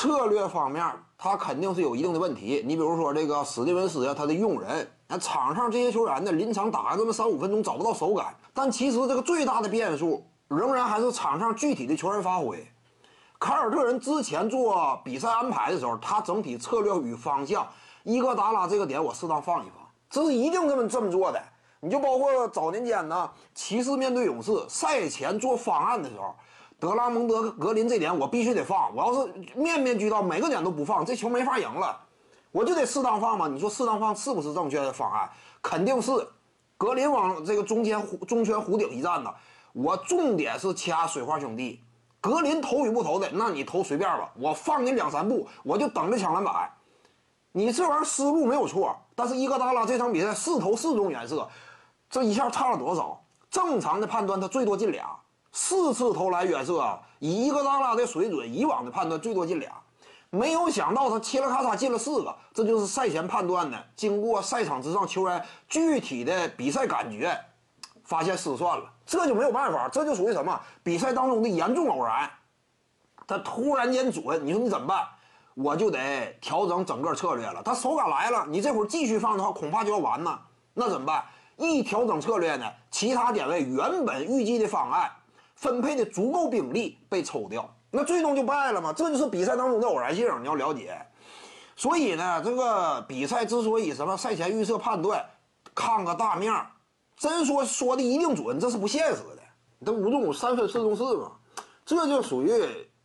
策略方面，他肯定是有一定的问题。你比如说这个史蒂文斯啊，他的用人，那场上这些球员呢，临场打个这么三五分钟找不到手感。但其实这个最大的变数，仍然还是场上具体的球员发挥。凯尔特人之前做比赛安排的时候，他整体策略与方向，伊戈达拉这个点我适当放一放，这是一定这么这么做的。你就包括早年间呢，骑士面对勇士赛前做方案的时候。德拉蒙德、格林这点我必须得放，我要是面面俱到，每个点都不放，这球没法赢了，我就得适当放嘛。你说适当放是不是正确的方案？肯定是。格林往这个中间弧中圈弧顶一站呢，我重点是掐水花兄弟。格林投与不投的，那你投随便吧，我放你两三步，我就等着抢篮板。你这玩意儿思路没有错，但是伊戈达拉这场比赛四投四中远射，这一下差了多少？正常的判断他最多进俩。四次投篮远射啊，以伊戈达拉的水准，以往的判断最多进俩，没有想到他切了咔嚓进了四个，这就是赛前判断的。经过赛场之上球员具体的比赛感觉，发现失算了，这就没有办法，这就属于什么比赛当中的严重偶然。他突然间准，你说你怎么办？我就得调整整个策略了。他手感来了，你这会儿继续放的话，恐怕就要完呢。那怎么办？一调整策略呢，其他点位原本预计的方案。分配的足够兵力被抽掉，那最终就败了嘛？这就是比赛当中的偶然性，你要了解。所以呢，这个比赛之所以什么赛前预测判断，看个大面儿，真说说的一定准，这是不现实的。这五中五三分四中四嘛，这就属于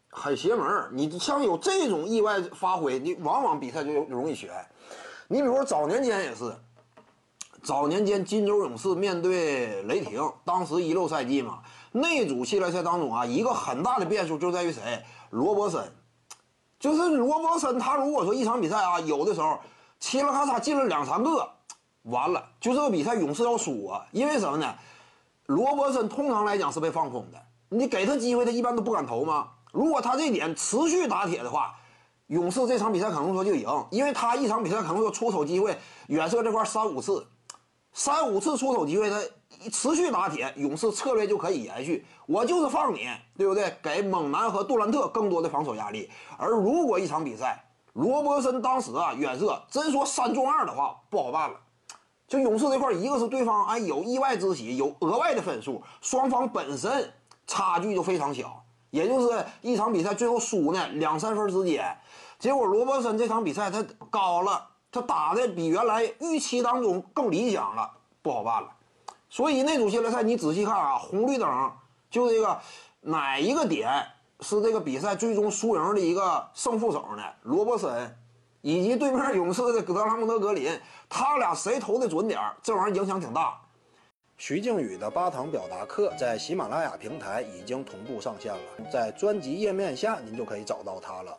很邪门儿。你像有这种意外发挥，你往往比赛就容易悬。你比如说早年间也是，早年间金州勇士面对雷霆，当时一六赛季嘛。那组系列赛当中啊，一个很大的变数就在于谁？罗伯森，就是罗伯森。他如果说一场比赛啊，有的时候嘁了咔嚓进了两三个，完了，就这个比赛勇士要输啊。因为什么呢？罗伯森通常来讲是被放空的，你给他机会，他一般都不敢投吗？如果他这点持续打铁的话，勇士这场比赛可能说就赢，因为他一场比赛可能说出手机会远射这块三五次，三五次出手机会他。持续打铁，勇士策略就可以延续。我就是放你，对不对？给猛男和杜兰特更多的防守压力。而如果一场比赛，罗伯森当时啊远射真说三中二的话，不好办了。就勇士这块，一个是对方哎有意外之喜，有额外的分数，双方本身差距就非常小，也就是一场比赛最后输呢两三分之间。结果罗伯森这场比赛他高了，他打的比原来预期当中更理想了，不好办了。所以那组系列赛你仔细看啊，红绿灯就这个哪一个点是这个比赛最终输赢的一个胜负手呢？罗伯森以及对面勇士的德拉蒙德格林，他俩谁投的准点这玩意儿影响挺大。徐静宇的八堂表达课在喜马拉雅平台已经同步上线了，在专辑页面下您就可以找到它了。